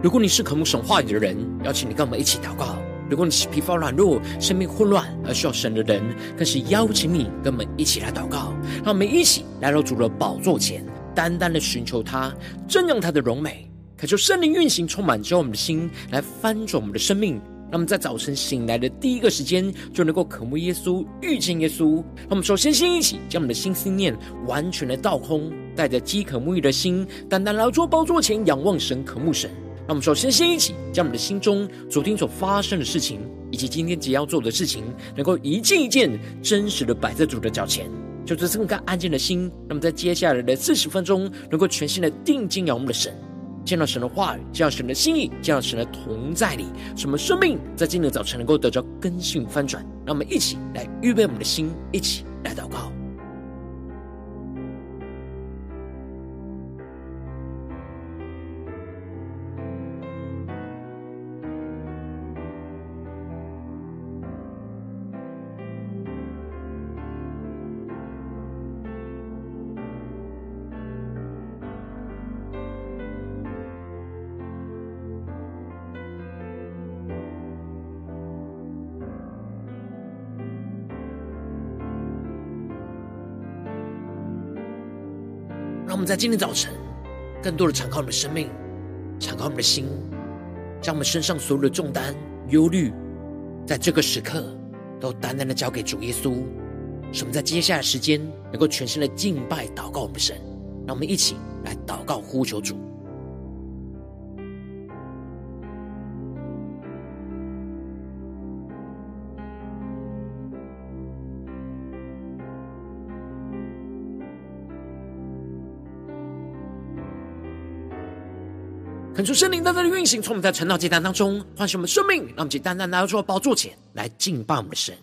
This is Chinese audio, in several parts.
如果你是渴慕神话语的人，邀请你跟我们一起祷告；如果你是疲乏软弱、生命混乱而需要神的人，更是邀请你跟我们一起来祷告。让我们一起来到主的宝座前，单单的寻求他，瞻仰他的荣美，渴求圣灵运行，充满着我们的心，来翻转我们的生命。让我们在早晨醒来的第一个时间，就能够渴慕耶稣、遇见耶稣。让我们首先先一起将我们的心思念完全的倒空，带着饥渴沐浴的心，单单来到宝座前仰望神、渴慕神。让我们首先先一起将我们的心中昨天所发生的事情，以及今天即将要做的事情，能够一件一件真实的摆在主的脚前，就这这么个安静的心。那么在接下来的四十分钟，能够全心的定睛仰望的神。见到神的话语，见到神的心意，见到神的同在里，什么生命在今天早晨能够得到更新翻转？让我们一起来预备我们的心，一起来祷告。我们在今天早晨，更多的敞开我们的生命，敞开我们的心，将我们身上所有的重担、忧虑，在这个时刻都单单的交给主耶稣。使我们在接下来时间，能够全心的敬拜、祷告我们的神。让我们一起来祷告、呼求主。恳求圣灵在这里运行，从我们在晨祷祭坛当中唤醒我们生命，让我们单单来到主的宝座前来敬拜我们的神。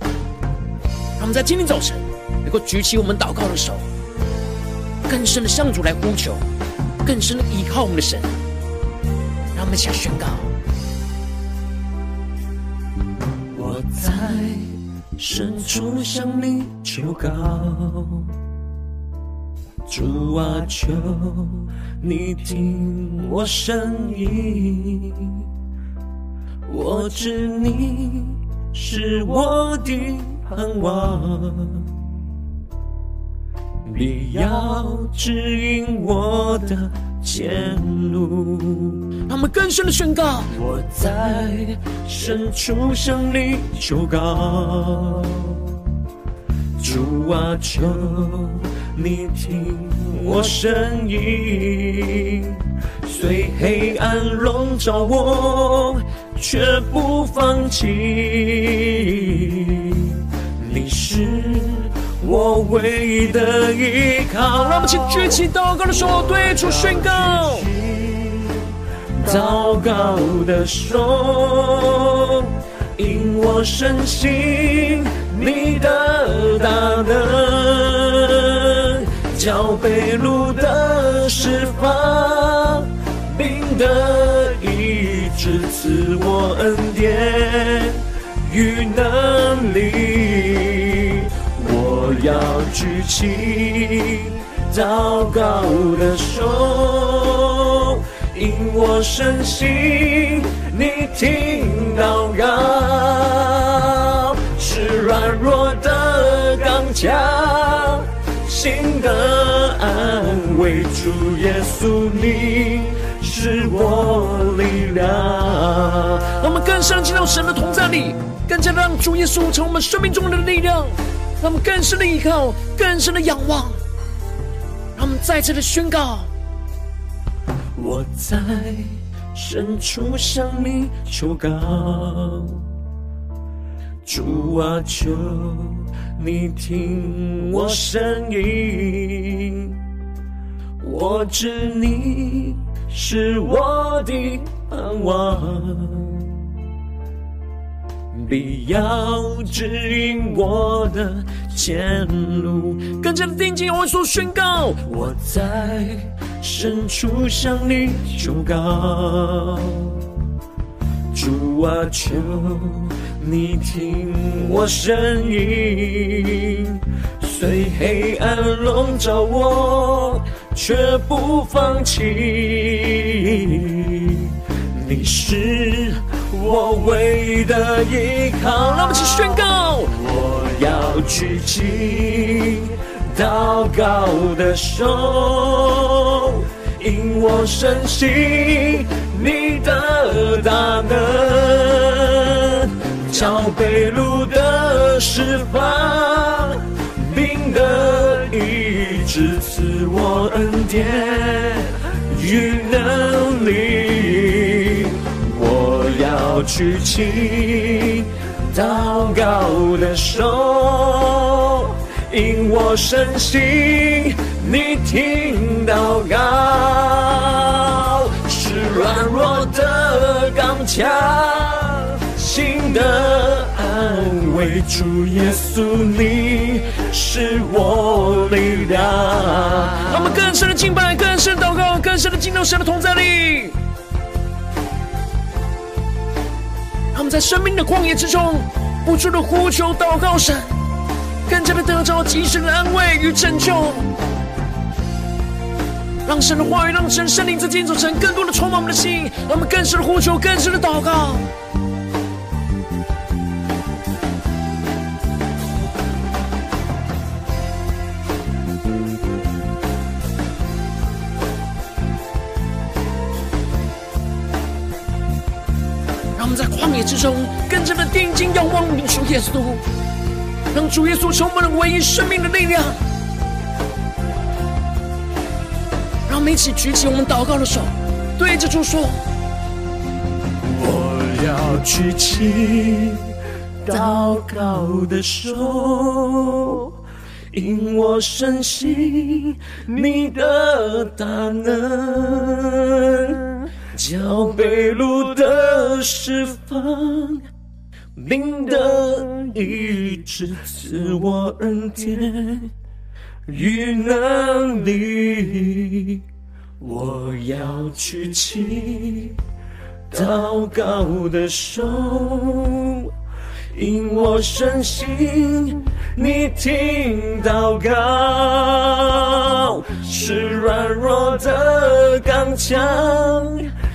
让我们在今天早晨能够举起我们祷告的手，更深的向主来呼求，更深的依靠我们的神。让我们一起来宣告：我在深处向你求告。主啊，求你听我声音，我知你是我的盼望，你要指引我的前路。他们更深的宣告：我在深处向你求告，主啊，求。你听我声音，虽黑暗笼罩我，却不放弃。你是我唯一的依靠。让我们请举起祷告的手，对主宣告。祷告的手，引我深信你的大能。叫被掳的释放，病的医治，赐我恩典与能力。我要举起祷告的手，因我深信你听祷告，是软弱的刚强。心的安慰，主耶稣，你是我力量。让我们更深进到神的同在里，更加的让主耶稣成为我们生命中的力量。让我们更深的依靠，更深的仰望。让我们再次的宣告：我在深处向你求告，主啊，求。你听我声音，我知你是我的盼望，必要指引我的前路。更加的定睛，我所宣告，我在深处向你求告，主啊，求。你听我声音，虽黑暗笼罩我，却不放弃。你是我唯一的依靠。让我们一起宣告：我要举起祷告的手，因我深信你的大能，叫被掳的释放，病的医治，赐我恩典与能力。我要举起祷告的手，因我深信你听祷告，是软弱的刚强，的安慰。主耶稣，你是我力量。让我们更深的敬拜，更深的祷告，更深的进入神的同在里。让我们在生命的旷野之中，不住的呼求祷告神，更加的得着极深的安慰与拯救。让神的话语，让神圣灵在今天早晨更多的充满我们的心，让我们更深的呼求，更深的祷告。中更加的定睛仰望主耶稣，让主耶稣成为我们唯一生命的力量。让我们一起举起我们祷告的手，对着主说：“我要举起祷告的手，因我深信你的大能，叫被掳的释放，病的医治，赐我恩典与能力。我要举起祷告的手，因我深信你听祷告，是软弱的刚强，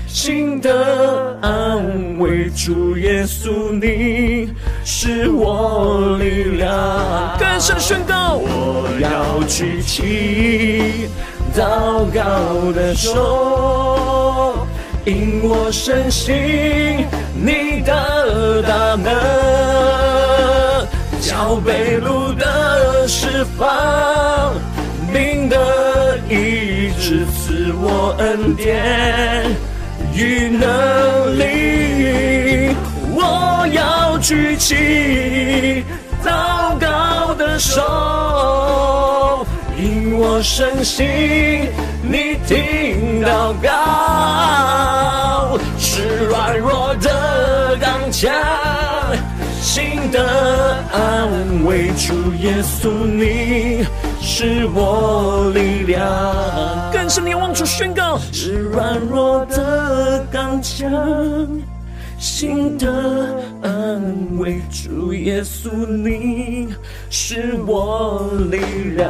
心的安慰。主耶稣，你是我力量。更深宣告，我要举起祷告的手，因我深信你的大能，叫被掳的释放，病的医治，赐我恩典与能力。我要举起祷告的手。因我深信你听祷告，是软弱的刚强，心的安慰。主耶稣，你是我力量。更深的仰望主宣告，是软弱的刚强。心的安慰，主耶稣，你是我力量。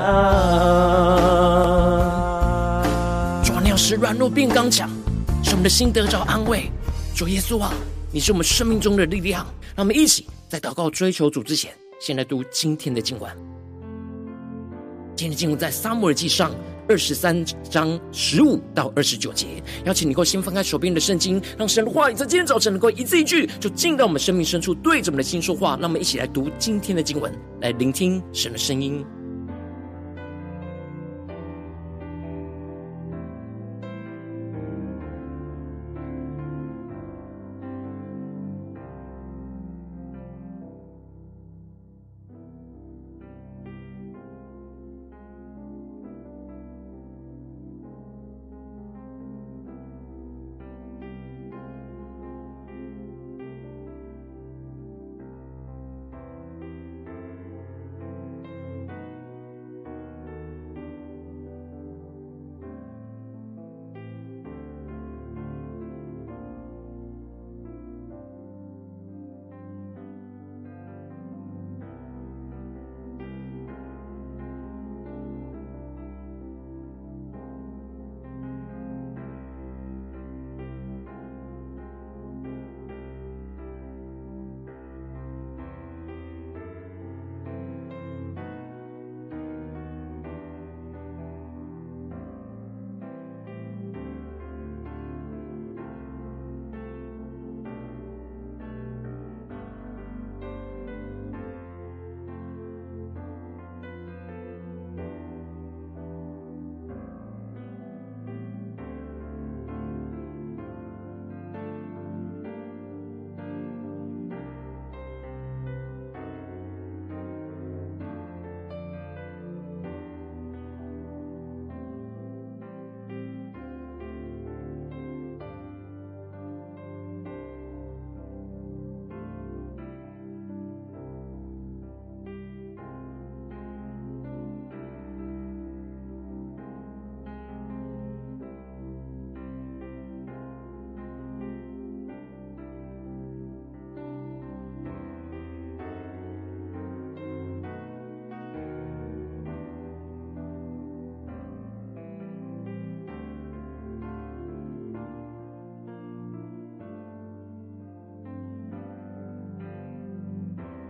主啊，你要使软弱变刚强，使我们的心得着安慰。主耶稣啊，你是我们生命中的力量。让我们一起在祷告追求主之前，先来读今天的经文。今天的经文在撒母耳记上。二十三章十五到二十九节，邀请你能够先翻开手边的圣经，让神的话语在今天早晨能够一字一句，就进到我们生命深处，对着我们的心说话。让我们一起来读今天的经文，来聆听神的声音。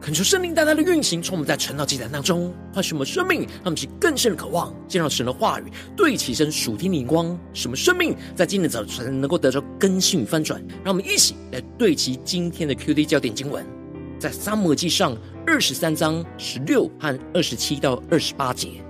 恳求圣灵大大的运行，从我们在晨祷祭坛当中，唤醒我们生命，让我们更深的渴望见到神的话语，对齐身属天灵光，什么生命在今天早晨能够得到更新与翻转。让我们一起来对齐今天的 QD 焦点经文，在撒母记上二十三章十六和二十七到二十八节。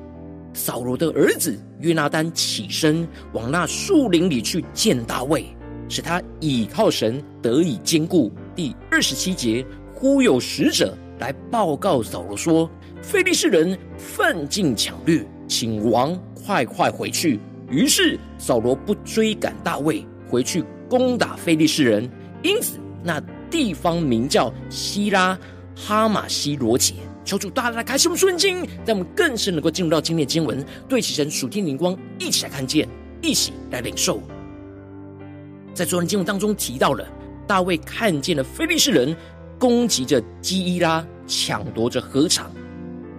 扫罗的儿子约拿单起身往那树林里去见大卫，使他倚靠神得以坚固。第二十七节。忽有使者来报告扫罗说：“非利士人犯境抢掠，请王快快回去。”于是扫罗不追赶大卫，回去攻打非利士人。因此那地方名叫西拉哈马西罗杰。求主大大来开启我们，让我们更深能够进入到今天的经文，对齐神属天灵光，一起来看见，一起来领受。在昨天经文当中提到了大卫看见了非利士人。攻击着基伊拉，抢夺着禾场，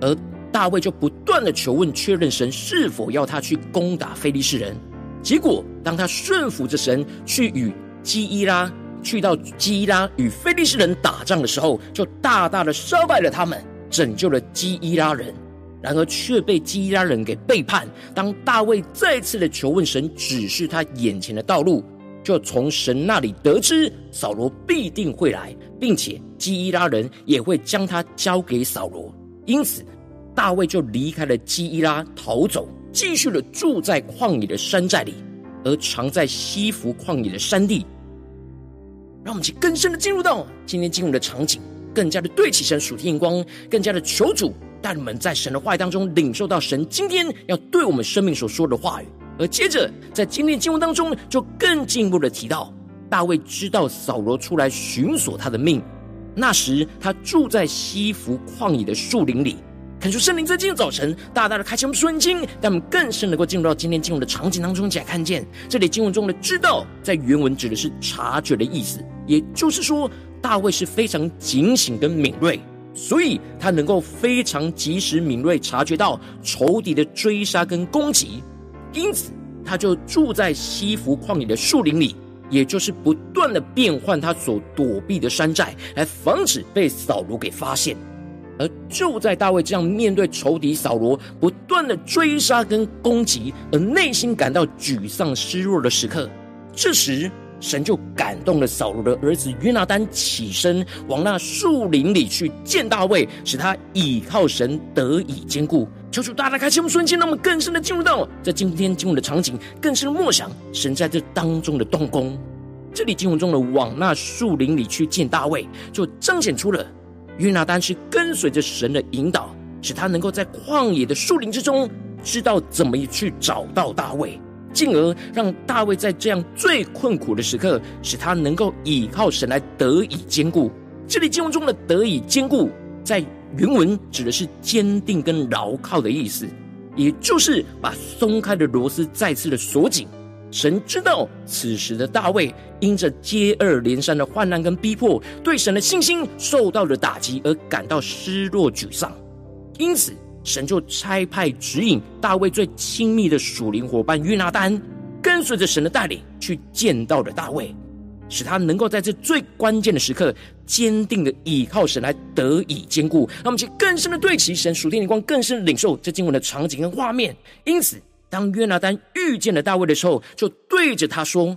而大卫就不断的求问确认神是否要他去攻打非利士人。结果，当他顺服着神去与基伊拉去到基伊拉与非利士人打仗的时候，就大大的杀败了他们，拯救了基伊拉人。然而却被基伊拉人给背叛。当大卫再次的求问神指示他眼前的道路，就从神那里得知扫罗必定会来，并且。基伊拉人也会将他交给扫罗，因此大卫就离开了基伊拉，逃走，继续的住在旷野的山寨里，而藏在西弗旷野的山地。让我们去更深的进入到今天进入的场景，更加的对齐神属天光，更加的求主带你们在神的话语当中领受到神今天要对我们生命所说的话语。而接着在今天经文当中，就更进一步的提到，大卫知道扫罗出来寻索他的命。那时，他住在西弗旷野的树林里。恳求圣灵在今天早晨大大的开启我们属灵眼睛，让我们更深能够进入到今天经文的场景当中，一起来看见这里经文中的“知道”在原文指的是察觉的意思。也就是说，大卫是非常警醒跟敏锐，所以他能够非常及时敏锐察觉到仇敌的追杀跟攻击，因此他就住在西弗旷野的树林里。也就是不断的变换他所躲避的山寨，来防止被扫罗给发现。而就在大卫这样面对仇敌扫罗不断的追杀跟攻击，而内心感到沮丧失落的时刻，这时神就感动了扫罗的儿子约拿单起身往那树林里去见大卫，使他倚靠神得以坚固。求主大大开启我们瞬间，让我们更深的进入到在今天经文的场景，更深的默想神在这当中的动工。这里经文中的往那树林里去见大卫，就彰显出了约拿单是跟随着神的引导，使他能够在旷野的树林之中，知道怎么去找到大卫，进而让大卫在这样最困苦的时刻，使他能够倚靠神来得以坚固。这里经文中的得以坚固，在原文指的是坚定跟牢靠的意思，也就是把松开的螺丝再次的锁紧。神知道此时的大卫因着接二连三的患难跟逼迫，对神的信心受到了打击，而感到失落沮丧。因此，神就差派指引大卫最亲密的属灵伙伴约拿单，跟随着神的带领去见到了大卫。使他能够在这最关键的时刻，坚定的倚靠神来得以坚固。让我们去更深的对齐神属天的光，更深的领受这经文的场景跟画面。因此，当约拿单遇见了大卫的时候，就对着他说：“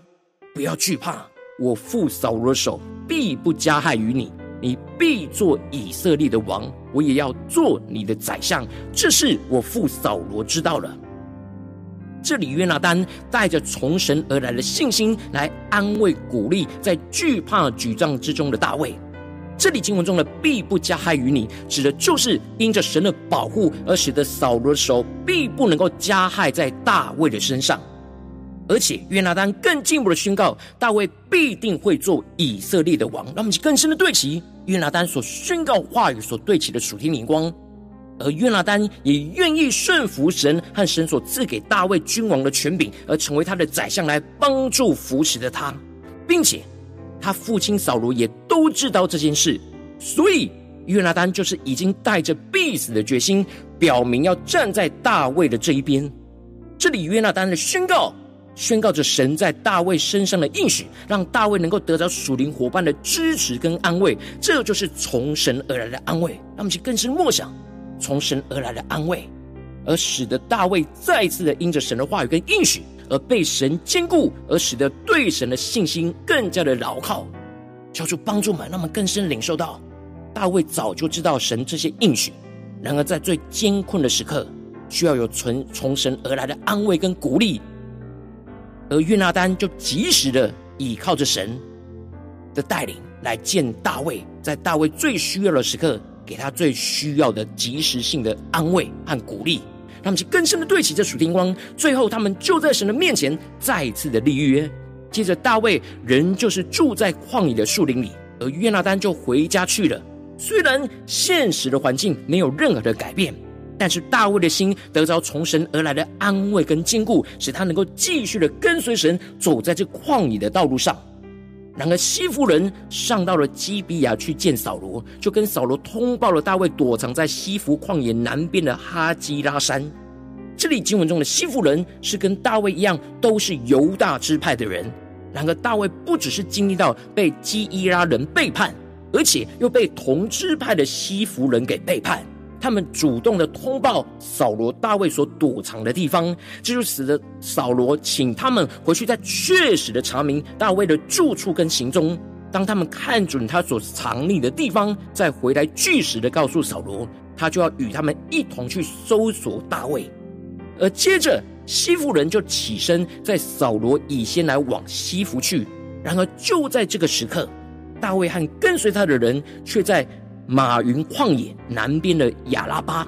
不要惧怕，我父扫罗的手必不加害于你，你必做以色列的王，我也要做你的宰相。这是我父扫罗知道了。”这里约拿单带着从神而来的信心来安慰鼓励在惧怕沮丧之中的大卫。这里经文中的必不加害于你，指的就是因着神的保护而使得扫罗的手必不能够加害在大卫的身上。而且约拿单更进一步的宣告，大卫必定会做以色列的王。让我们更深的对齐约拿单所宣告话语所对齐的属天灵光。而约拿单也愿意顺服神和神所赐给大卫君王的权柄，而成为他的宰相，来帮助扶持着他，并且他父亲扫罗也都知道这件事，所以约拿单就是已经带着必死的决心，表明要站在大卫的这一边。这里约拿单的宣告，宣告着神在大卫身上的应许，让大卫能够得到属灵伙伴的支持跟安慰。这就是从神而来的安慰。让我们去更深默想从神而来的安慰，而使得大卫再次的因着神的话语跟应许而被神坚固，而使得对神的信心更加的牢靠。求主帮助们，让我们更深领受到大卫早就知道神这些应许。然而在最艰困的时刻，需要有从从神而来的安慰跟鼓励，而约拿单就及时的倚靠着神的带领来见大卫，在大卫最需要的时刻，给他最需要的及时性的安慰和鼓励，让他们去更深的对齐这属天光。最后，他们就在神的面前再次的立约。接着，大卫仍旧是住在旷野的树林里，而约拿单就回家去了。虽然现实的环境没有任何的改变。但是大卫的心得着从神而来的安慰跟坚固，使他能够继续的跟随神走在这旷野的道路上。然而西弗人上到了基比亚去见扫罗，就跟扫罗通报了大卫躲藏在西弗旷野南边的哈基拉山。这里经文中的西弗人是跟大卫一样，都是犹大支派的人。然而大卫不只是经历到被基伊拉人背叛，而且又被同支派的西弗人给背叛。他们主动的通报扫罗大卫所躲藏的地方，这就使得扫罗请他们回去，再确实的查明大卫的住处跟行踪。当他们看准他所藏匿的地方，再回来据实的告诉扫罗，他就要与他们一同去搜索大卫。而接着西弗人就起身，在扫罗以先来往西弗去。然而就在这个时刻，大卫和跟随他的人却在。马云旷野南边的亚拉巴，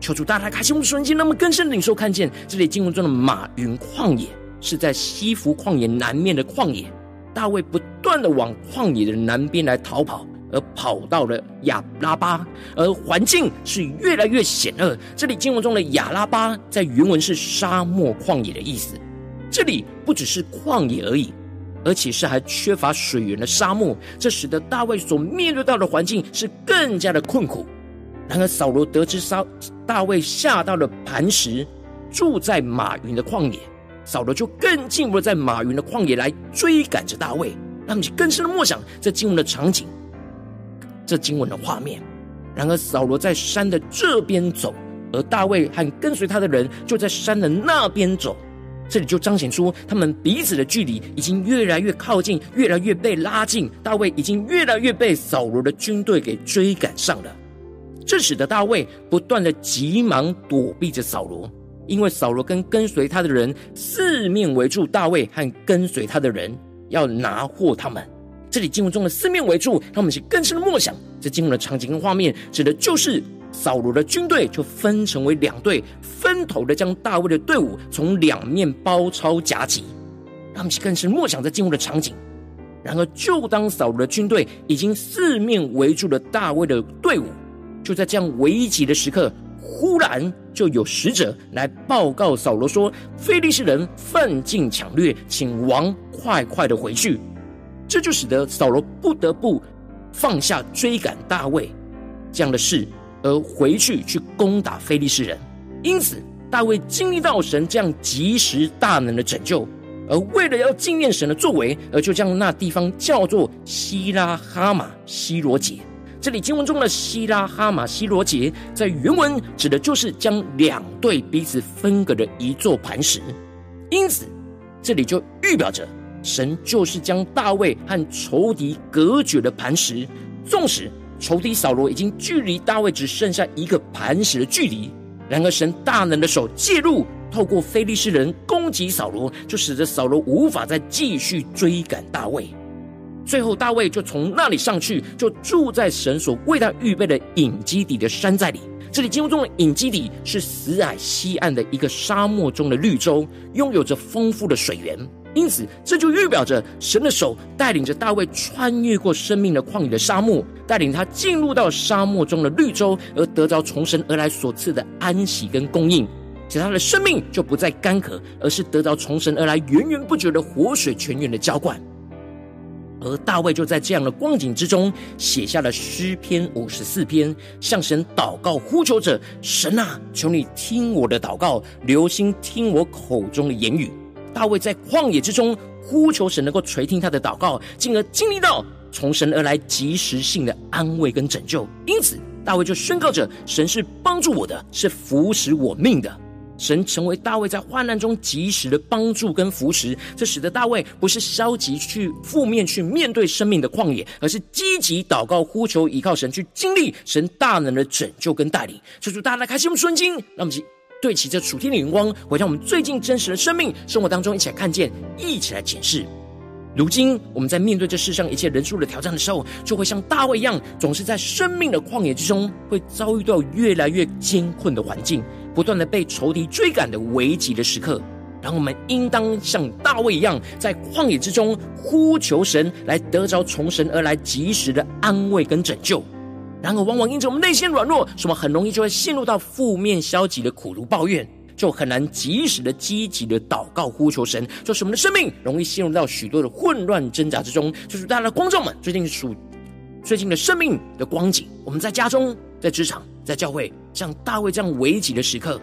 求主大大开心我们的瞬间，那么更深的领受看见这里经文中的马云旷野是在西弗旷野南面的旷野。大卫不断的往旷野的南边来逃跑，而跑到了亚拉巴，而环境是越来越险恶。这里经文中的亚拉巴在原文是沙漠旷野的意思，这里不只是旷野而已。而且是还缺乏水源的沙漠，这使得大卫所面对到的环境是更加的困苦。然而扫罗得知沙大卫下到了磐石，住在马云的旷野，扫罗就更进一步在马云的旷野来追赶着大卫，让你更深的默想这经文的场景，这经文的画面。然而扫罗在山的这边走，而大卫和跟随他的人就在山的那边走。这里就彰显出他们彼此的距离已经越来越靠近，越来越被拉近。大卫已经越来越被扫罗的军队给追赶上了，这使得大卫不断的急忙躲避着扫罗，因为扫罗跟跟随他的人四面围住大卫和跟随他的人，要拿获他们。这里经文中的四面围住，让我们去更深的默想，这经文的场景跟画面，指的就是。扫罗的军队就分成为两队，分头的将大卫的队伍从两面包抄夹击。让我们更深默想在进入的场景。然而，就当扫罗的军队已经四面围住了大卫的队伍，就在这样危急的时刻，忽然就有使者来报告扫罗说：“非利士人犯境抢掠，请王快快的回去。”这就使得扫罗不得不放下追赶大卫这样的事。而回去去攻打非利士人，因此大卫经历到神这样及时大能的拯救，而为了要纪念神的作为，而就将那地方叫做西拉哈马西罗杰。这里经文中的西拉哈马西罗杰，在原文指的就是将两队彼此分隔的一座磐石，因此这里就预表着神就是将大卫和仇敌隔绝的磐石，纵使。仇敌扫罗已经距离大卫只剩下一个磐石的距离，然而神大能的手介入，透过非利士人攻击扫罗，就使得扫罗无法再继续追赶大卫。最后，大卫就从那里上去，就住在神所为他预备的隐基底的山寨里。这里经文中的隐基底是死海西岸的一个沙漠中的绿洲，拥有着丰富的水源。因此，这就预表着神的手带领着大卫穿越过生命的旷野的沙漠，带领他进入到沙漠中的绿洲，而得着从神而来所赐的安息跟供应，使他的生命就不再干渴，而是得到从神而来源源不绝的活水泉源的浇灌。而大卫就在这样的光景之中，写下了诗篇五十四篇，向神祷告呼求着：神啊，求你听我的祷告，留心听我口中的言语。大卫在旷野之中呼求神，能够垂听他的祷告，进而经历到从神而来及时性的安慰跟拯救。因此，大卫就宣告着：神是帮助我的，是扶持我命的。神成为大卫在患难中及时的帮助跟扶持，这使得大卫不是消极去负面去面对生命的旷野，而是积极祷告呼求，依靠神去经历神大能的拯救跟带领。求主大家开心我们顺心，让我们对齐这楚天的眼光，回到我们最近真实的生命生活当中，一起来看见，一起来检视。如今我们在面对这世上一切人数的挑战的时候，就会像大卫一样，总是在生命的旷野之中，会遭遇到越来越艰困的环境。不断的被仇敌追赶的危急的时刻，然后我们应当像大卫一样，在旷野之中呼求神，来得着从神而来及时的安慰跟拯救。然而，往往因着我们内心软弱，使我们很容易就会陷入到负面消极的苦毒抱怨，就很难及时的积极的祷告呼求神，就是我们的生命容易陷入到许多的混乱挣扎之中。就是大家的观众们，最近属最近的生命的光景，我们在家中、在职场、在教会。像大卫这样危急的时刻，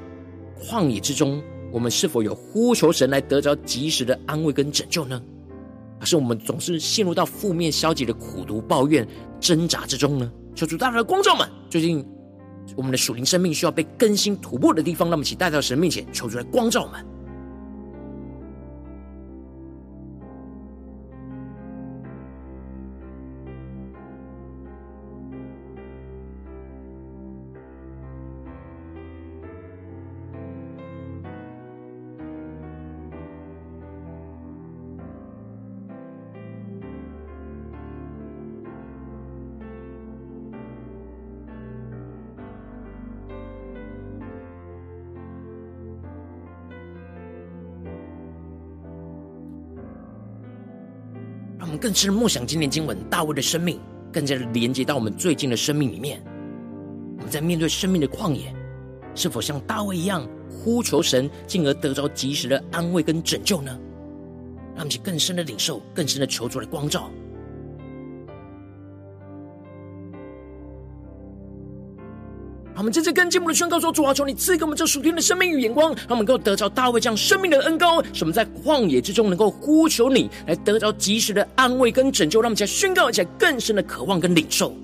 旷野之中，我们是否有呼求神来得着及时的安慰跟拯救呢？还是我们总是陷入到负面消极的苦读抱怨挣扎之中呢？求主大大的光照们，最近我们的属灵生命需要被更新突破的地方，让我们一起带到神面前，求主来光照们。更是梦想今年经文，大卫的生命更加的连接到我们最近的生命里面。我们在面对生命的旷野，是否像大卫一样呼求神，进而得着及时的安慰跟拯救呢？让我们去更深的领受，更深的求主的光照。我们这次跟进我们的宣告说：主啊，求你赐给我们这属天的生命与眼光，让我们能够得着大卫这样生命的恩高，使我们在旷野之中能够呼求你，来得着及时的安慰跟拯救。让我们在宣告起来更深的渴望跟领受。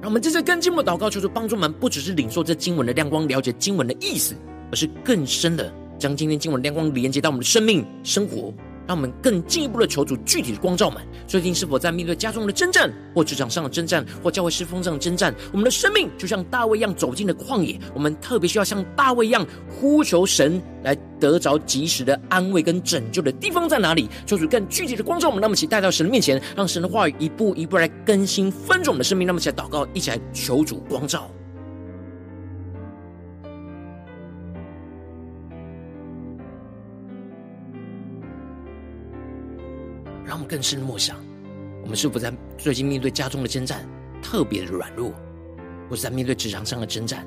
让我们这次跟经文祷告，求主帮助我们，不只是领受这经文的亮光，了解经文的意思，而是更深的将今天经文亮光连接到我们的生命生活。让我们更进一步的求主具体的光照们，最近是否在面对家中的征战，或职场上的征战，或教会事奉上的征战？我们的生命就像大卫一样走进了旷野，我们特别需要像大卫一样呼求神来得着及时的安慰跟拯救的地方在哪里？求主更具体的光照我们，那么请带到神的面前，让神的话语一步一步来更新翻转我们的生命。那么起来祷告，一起来求主光照。更深的默想，我们是否在最近面对家中的征战，特别的软弱，或是在面对职场上的征战，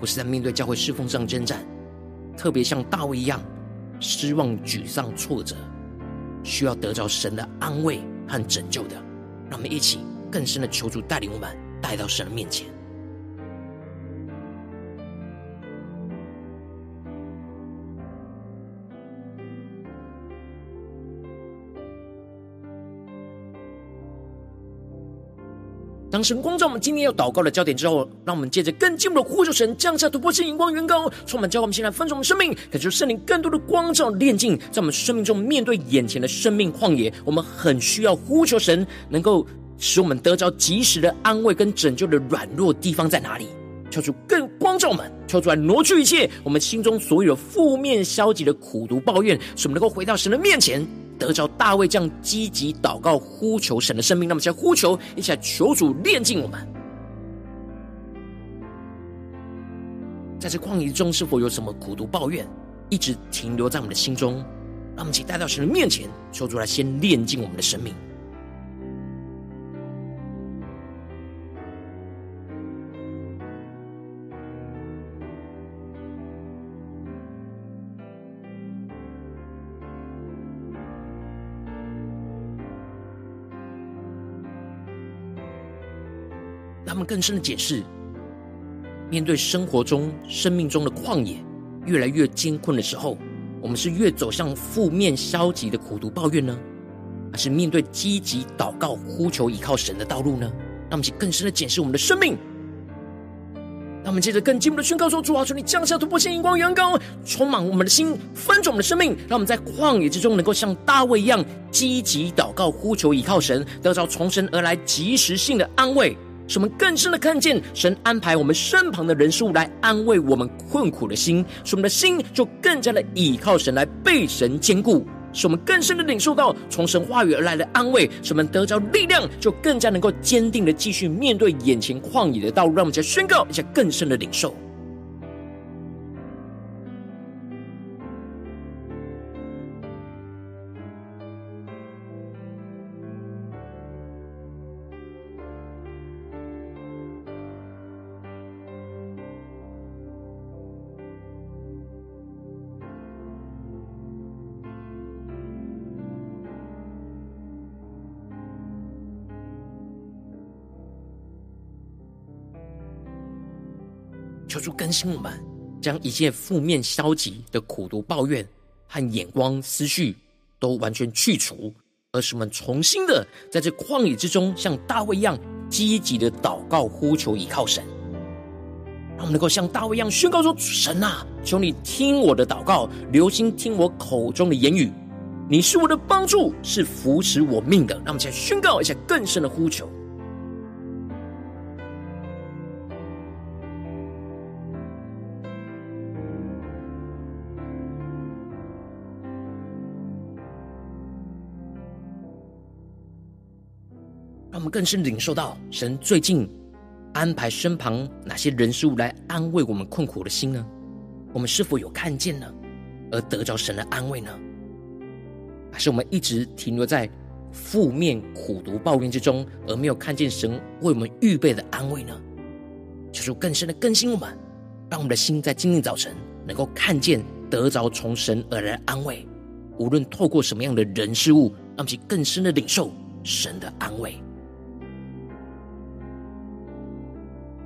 或是在面对教会侍奉上的征战，特别像大卫一样失望、沮丧、挫折，需要得着神的安慰和拯救的，让我们一起更深的求主带领我们带到神的面前。当神光照我们今天要祷告的焦点之后，让我们接着更进一步的呼求神，降下突破性、眼光、远高，充满教我们现在分盛的生命，感受圣灵更多的光照、炼净，在我们生命中面对眼前的生命旷野，我们很需要呼求神，能够使我们得着及时的安慰跟拯救的软弱地方在哪里？求主更光照我们，求出来挪去一切我们心中所有的负面、消极的苦毒抱怨，使我们能够回到神的面前。得着大卫这样积极祷告、呼求神的生命，那么先呼求，一起来求主炼净我们。在这旷野中，是否有什么苦读抱怨，一直停留在我们的心中。让我们一起带到神的面前，求主来先炼净我们的生命。更深的解释，面对生活中、生命中的旷野越来越艰困的时候，我们是越走向负面、消极的苦读抱怨呢，还是面对积极祷告、呼求依靠神的道路呢？让我们去更深的检视我们的生命。让我们接着更进一步的宣告说：“主啊，求你降下突破性、荧光、远高，充满我们的心，翻转我们的生命，让我们在旷野之中能够像大卫一样积极祷告、呼求依靠神，得到从神而来及时性的安慰。”使我们更深的看见神安排我们身旁的人事物来安慰我们困苦的心，使我们的心就更加的倚靠神来被神兼顾，使我们更深的领受到从神话语而来的安慰，使我们得着力量，就更加能够坚定的继续面对眼前旷野的道路。让我们再宣告一下更深的领受。主更新我们，将一切负面、消极的苦读、抱怨和眼光、思绪都完全去除，而使我们重新的在这旷野之中，像大卫一样积极的祷告、呼求、依靠神。让我们能够像大卫一样宣告说：“神啊，求你听我的祷告，留心听我口中的言语。你是我的帮助，是扶持我命的。”让我们再宣告一下更深的呼求。让我们更深领受到神最近安排身旁哪些人事物来安慰我们困苦的心呢？我们是否有看见呢？而得着神的安慰呢？还是我们一直停留在负面、苦毒、抱怨之中，而没有看见神为我们预备的安慰呢？求主更深的更新我们，让我们的心在今天早晨能够看见得着从神而来的安慰。无论透过什么样的人事物，让我们去更深的领受神的安慰。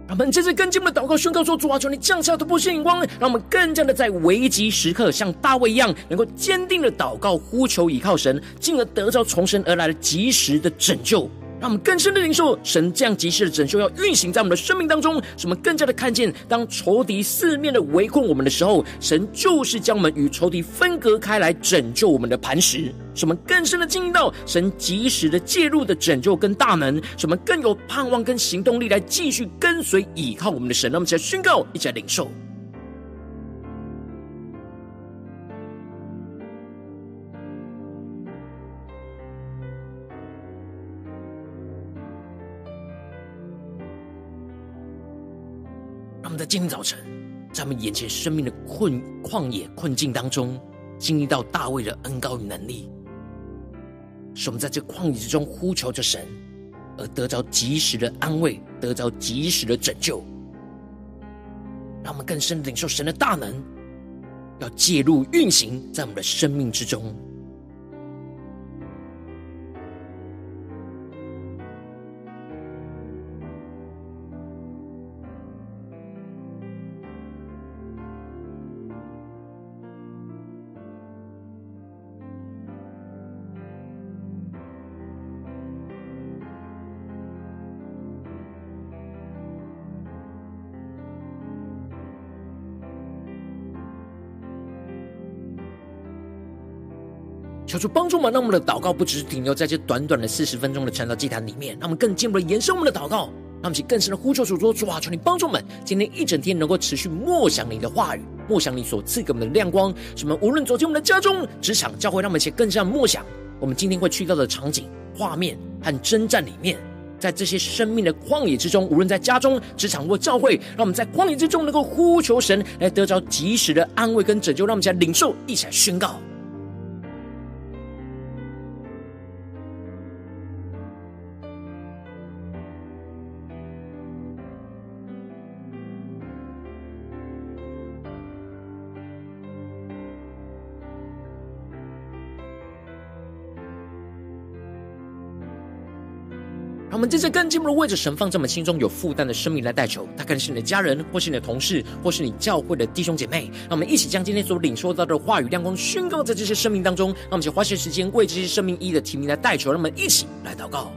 我们接着跟进我们的祷告宣告说：“主啊，求你降下突破性眼光，让我们更加的在危急时刻，像大卫一样，能够坚定的祷告、呼求、倚靠神，进而得着从神而来的及时的拯救。”让我们更深的领受神这样及时的拯救要运行在我们的生命当中，使我们更加的看见，当仇敌四面的围困我们的时候，神就是将我们与仇敌分隔开来，拯救我们的磐石。使我们更深的经历到神及时的介入的拯救跟大能，使我们更有盼望跟行动力来继续跟随倚靠我们的神。让我们一起宣告，一起来领受。在今天早晨，在我们眼前生命的困旷野困境当中，经历到大卫的恩高与能力，使我们在这旷野之中呼求着神，而得着及时的安慰，得着及时的拯救，让我们更深领受神的大能，要介入运行在我们的生命之中。求主帮助我们，让我们的祷告不只是停留在这短短的四十分钟的传道祭坛里面，让我们更进一步的延伸我们的祷告，让我们去更深的呼求主说：主啊，求你帮助我们，今天一整天能够持续默想你的话语，默想你所赐给我们的亮光，使我们无论走进我们的家中、职场、教会，让我们一起更加默想我们今天会去到的场景、画面和征战里面，在这些生命的旷野之中，无论在家中、职场或教会，让我们在旷野之中能够呼求神，来得着及时的安慰跟拯救。让我们一起来领受，一起来宣告。我们这次更进一步的为着神放在我们心中有负担的生命来代求，他可能是你的家人，或是你的同事，或是你教会的弟兄姐妹。让我们一起将今天所领受到的话语亮光宣告在这些生命当中。让我们就花些时间为这些生命一一的提名来代求。让我们一起来祷告。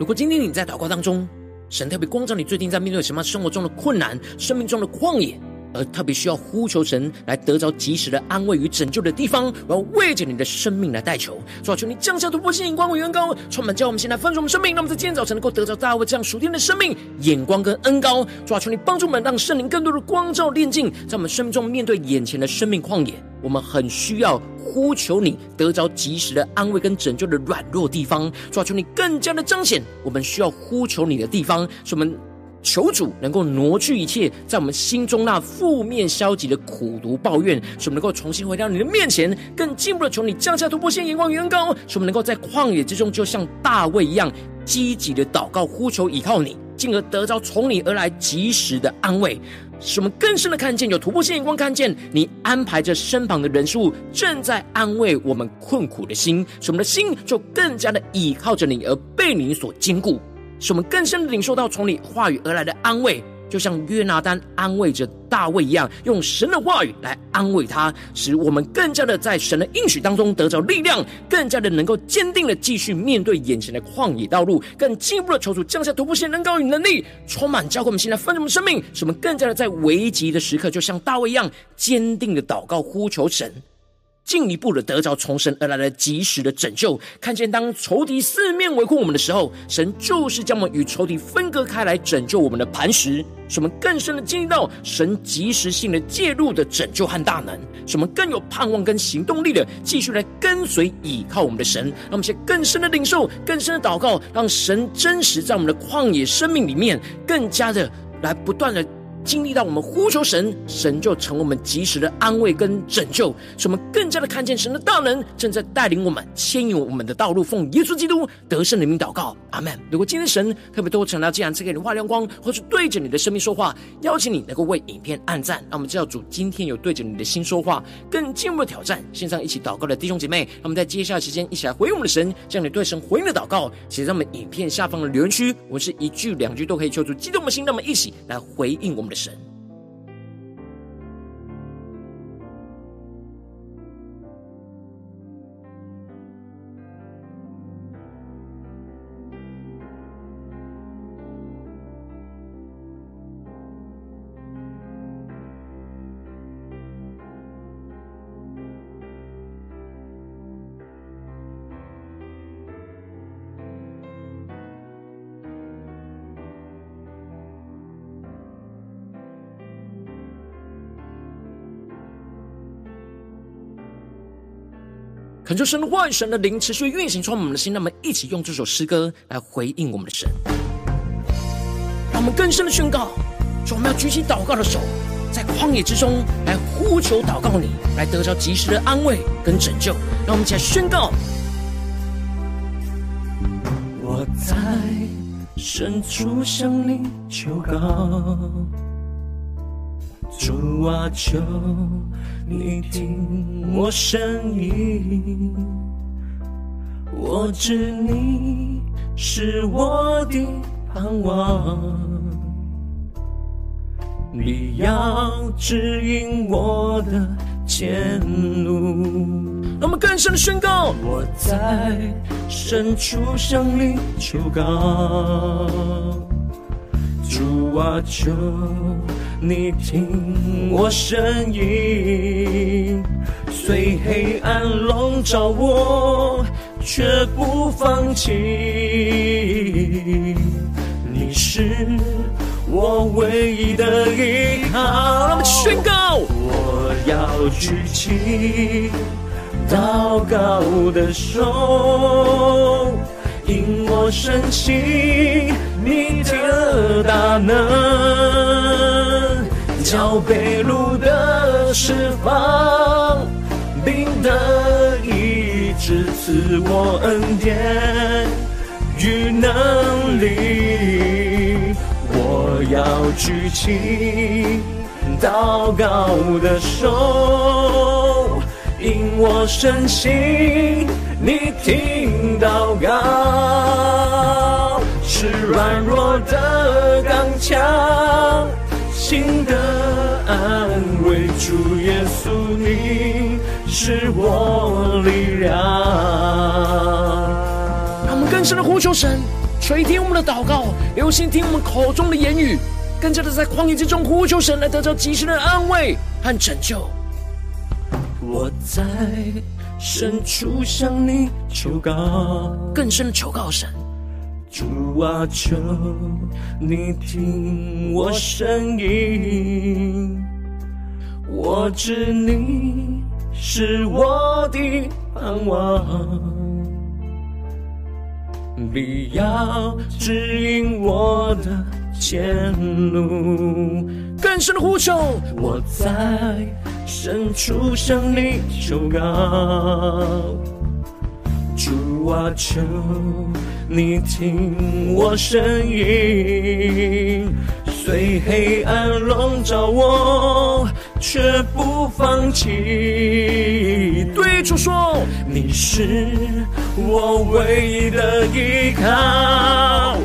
如果今天你在祷告当中，神特别光照你，最近在面对什么生活中的困难、生命中的旷野，而特别需要呼求神来得着及时的安慰与拯救的地方，我要为着你的生命来代求。主啊，求你降下突破性眼光与恩膏，充满叫我们现在丰盛我们生命，让我们在今天早晨能够得着大卫这样属天的生命眼光跟恩膏。主啊，求你帮助我们，让圣灵更多的光照炼净，在我们生命中面对眼前的生命旷野，我们很需要。呼求你得着及时的安慰跟拯救的软弱地方，主啊，求你更加的彰显我们需要呼求你的地方，使我们求主能够挪去一切在我们心中那负面消极的苦毒抱怨，使我们能够重新回到你的面前，更进一步的求你降下突破性眼光远高，使我们能够在旷野之中，就像大卫一样积极的祷告呼求依靠你，进而得着从你而来及时的安慰。使我们更深的看见，有突破性眼光，看见你安排着身旁的人事物正在安慰我们困苦的心，使我们的心就更加的倚靠着你，而被你所坚固。使我们更深的领受到从你话语而来的安慰。就像约拿丹安慰着大卫一样，用神的话语来安慰他，使我们更加的在神的应许当中得着力量，更加的能够坚定的继续面对眼前的旷野道路，更进一步的求主降下突破性能高与能力，充满教会我们现在丰盛我们生命，使我们更加的在危急的时刻，就像大卫一样坚定的祷告呼求神。进一步的得着从神而来的及时的拯救，看见当仇敌四面围困我们的时候，神就是将我们与仇敌分割开来，拯救我们的磐石，使我们更深的经历到神及时性的介入的拯救和大能，使我们更有盼望跟行动力的继续来跟随倚靠我们的神，让我们先更深的领受，更深的祷告，让神真实在我们的旷野生命里面，更加的来不断的。经历到我们呼求神，神就成为我们及时的安慰跟拯救，使我们更加的看见神的大能正在带领我们牵引我们的道路。奉耶稣基督得胜的名祷告，阿门。如果今天神特别多成了这样赐给你发亮光，或是对着你的生命说话，邀请你能够为影片按赞，让我们知道主今天有对着你的心说话，更进一步的挑战。线上一起祷告的弟兄姐妹，让我们在接下来时间一起来回应我们的神，将你对神回应的祷告写在我们影片下方的留言区，我们是一句两句都可以求助激动的心，让我们一起来回应我们的神。恳求神的话语、神的灵持续运行充满我们的心，那么一起用这首诗歌来回应我们的神，让我们更深的宣告：说我们要举起祷告的手，在旷野之中来呼求祷告你，来得着及时的安慰跟拯救。让我们一起来宣告：我在深处向你求告，主啊，求你听我声音。我知你是我的盼望。你要指引我的前路，让我们更深的宣告：我在深处向你求告，主啊，求你听我声音。虽黑暗笼罩我，却不放弃。你是。我唯一的依靠，我们宣告：我要举起祷告的手，因我深信你的大能，叫被掳的释放，并得医治，赐我恩典与能力。我要举起祷告的手，因我深信你听祷告，是软弱的刚强，心的安慰。主耶稣，你是我力量。让我们更深的呼求神。垂听我们的祷告，留心听我们口中的言语，更加的在旷野之中呼求神，来得到及时的安慰和拯救。我在深处向你求告，更深的求告神，主啊，求你听我声音，我知你是我的盼望。必要指引我的前路，更深的呼求。我在深处向你求告，主啊，求你听我声音。虽黑暗笼罩我，却不放弃。对主说，你是我唯一的依靠。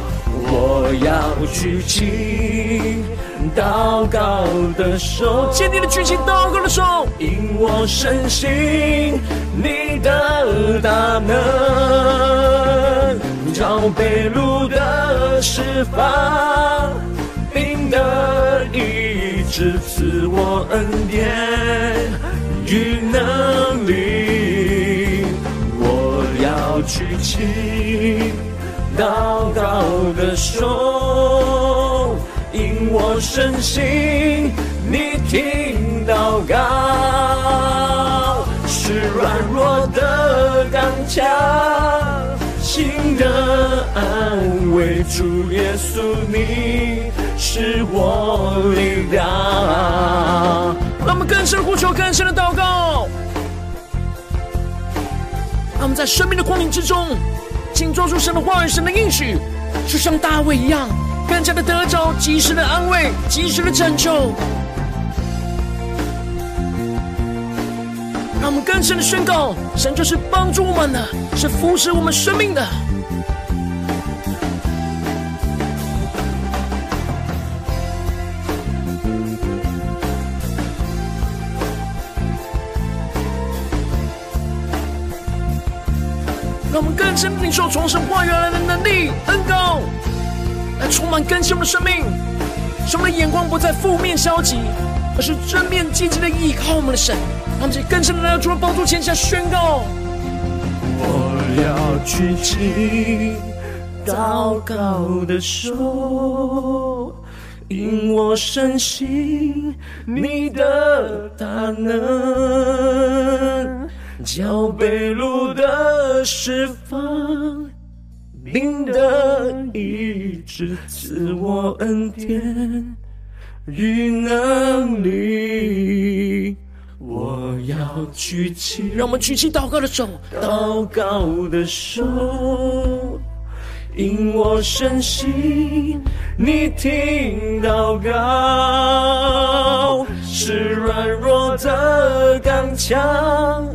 我要举起祷告的手，坚定的举起祷告的手，因我深信你的大能，叫被掳的释放。并得医治，赐我恩典与能力。我要举起祷告的手，因我深信你听祷告，是软弱的刚强，心的安慰。主耶稣，你是我力量。让我们更深呼求，更深的祷告。让我们在生命的光明之中，紧抓住神的话语、神的应许，就像大卫一样，更加的得着及时的安慰、及时的拯救。我们更深的宣告：神就是帮助我们的，是扶持我们生命的。让我们更深领受从神话原来的能力、恩膏，来充满更新我们的生命，使我们的眼光不再负面消极，而是正面积极的依靠我们的神。让我们更深的来到主的宝座前下宣告：我要举起祷告的手，因我深信你的大能。叫被掳的释放，并得医治，赐我恩典与能力。我要举起，让我们举起祷告的手，祷告的手。因我深信你听祷告，是软弱的刚强，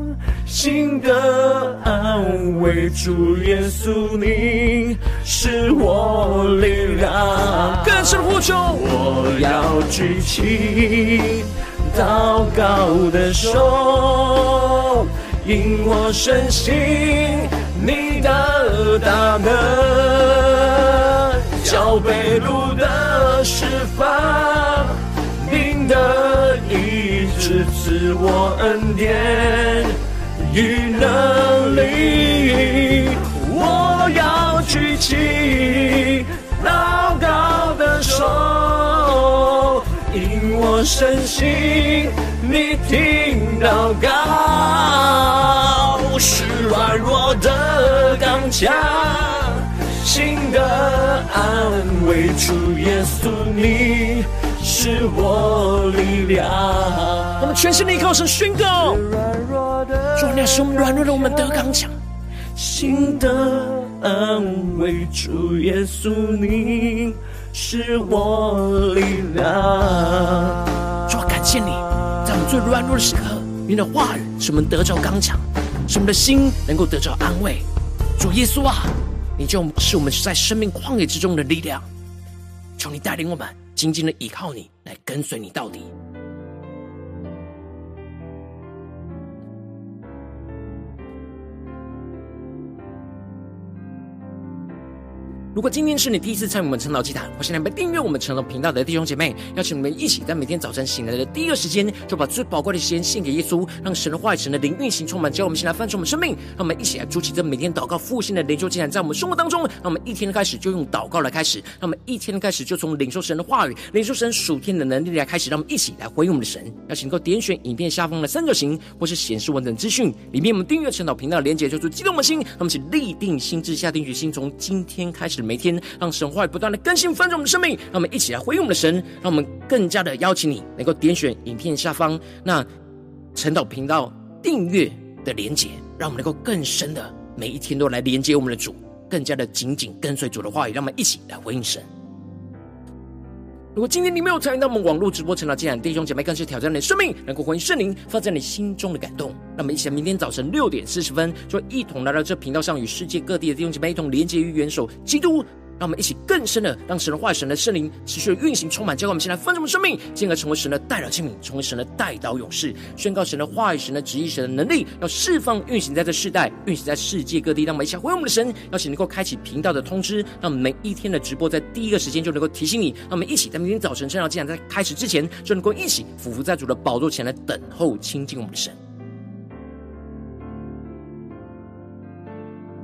心的安慰。主耶稣，你是我力量。更深呼求，我要举起祷告的手，因我深信。你的大能，叫被掳的释放，病的医治，赐我恩典与能力。我要举起祷告的手，因我深信你听祷告。是软弱的刚强，心的安慰。主耶稣，你是我力量。我们全心的依靠神宣告，主啊，你是我们软弱的，我们得刚强。心的安慰，主耶稣，你是我力量。主啊，感谢你，在我们最软弱的时刻，你的话语使我们得着刚强。使我们的心能够得着安慰，主耶稣啊，你就是我们在生命旷野之中的力量，求你带领我们紧紧的依靠你，来跟随你到底。如果今天是你第一次参与我们晨祷祭坛，或是你们订阅我们晨祷频道的弟兄姐妹，邀请你们一起在每天早晨醒来的第一个时间，就把最宝贵的时间献给耶稣，让神的话语、神的灵运行充满，叫我们先来翻转我们生命，让我们一起来筑起这每天祷告复兴的灵修祭坛，在我们生活当中，让我们一天的开始就用祷告来开始，让我们一天的开始就从领受神的话语、领受神属天的能力来开始，让我们一起来回应我们的神。邀请能够点选影片下方的三角形，或是显示完整资讯里面我们订阅晨祷频道的连结，就出激动的心，让我们一起立定心志，下定决心，从今天开始每天，让。神话语不断的更新翻转我们的生命，让我们一起来回应我们的神，让我们更加的邀请你能够点选影片下方那陈导频道订阅的连结，让我们能够更深的每一天都来连接我们的主，更加的紧紧跟随主的话语，让我们一起来回应神。如果今天你没有参与到我们网络直播成长，这样，弟兄姐妹更是挑战你的生命，能够回应圣灵放在你心中的感动。那么一起来，明天早晨六点四十分，就一同来到这频道上，与世界各地的弟兄姐妹一同连接于元首基督。让我们一起更深的，让神的话语、神的圣灵持续的运行、充满，教会我们现在丰盛的生命，进而成为神的代祷器皿，成为神的代祷勇士，宣告神的话语、神的旨意、神的能力，要释放、运行在这世代，运行在世界各地。让我们一起回应我们的神，邀请能够开启频道的通知，让我们每一天的直播在第一个时间就能够提醒你。让我们一起在明天早晨，正要既然在开始之前，就能够一起俯伏在主的宝座前来等候亲近我们的神。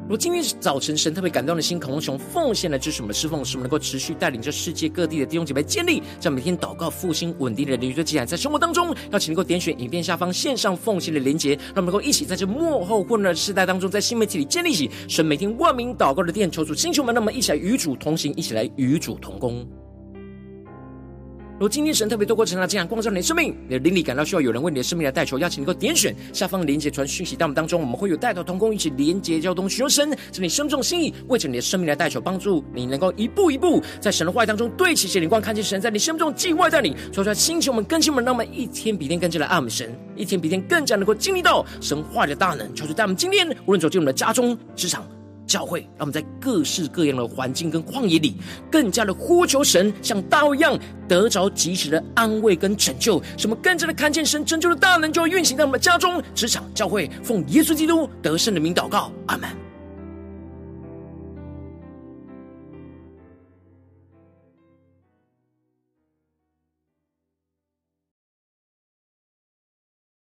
如今天早晨，神特别感动的心，渴望从奉献来支持我们的侍奉，使我们能够持续带领着世界各地的弟兄姐妹建立，在每天祷告复兴稳定的灵修既然，在生活当中，邀请能够点选影片下方线上奉献的连结，让我们能够一起在这幕后混乱的时代当中，在新媒体里建立起神每天万名祷告的殿，求主星球们，那么一起来与主同行，一起来与主同工。如今天神特别透过晨祷祭坛光照你的生命，你的灵里感到需要有人为你的生命来代求，邀请你能够点选下方连接传讯息到我们当中，我们会有带头同工一起连接交通，寻求神是你生命中心意，为着你的生命来代求，帮助你能够一步一步在神的话语当中对齐神灵光，看见神在你生命中计划带领，说出来星球们更新们，让我们一天比一天更加的爱我们神，一天比一天更加能够经历到神话的大能，求主带我们今天无论走进我们的家中、职场。教会，让我们在各式各样的环境跟旷野里，更加的呼求神，像刀一样得着及时的安慰跟拯救。使我们更加的看见神拯救的大能，就要运行在我们家中、职场、教会。奉耶稣基督得胜的名祷告，阿门。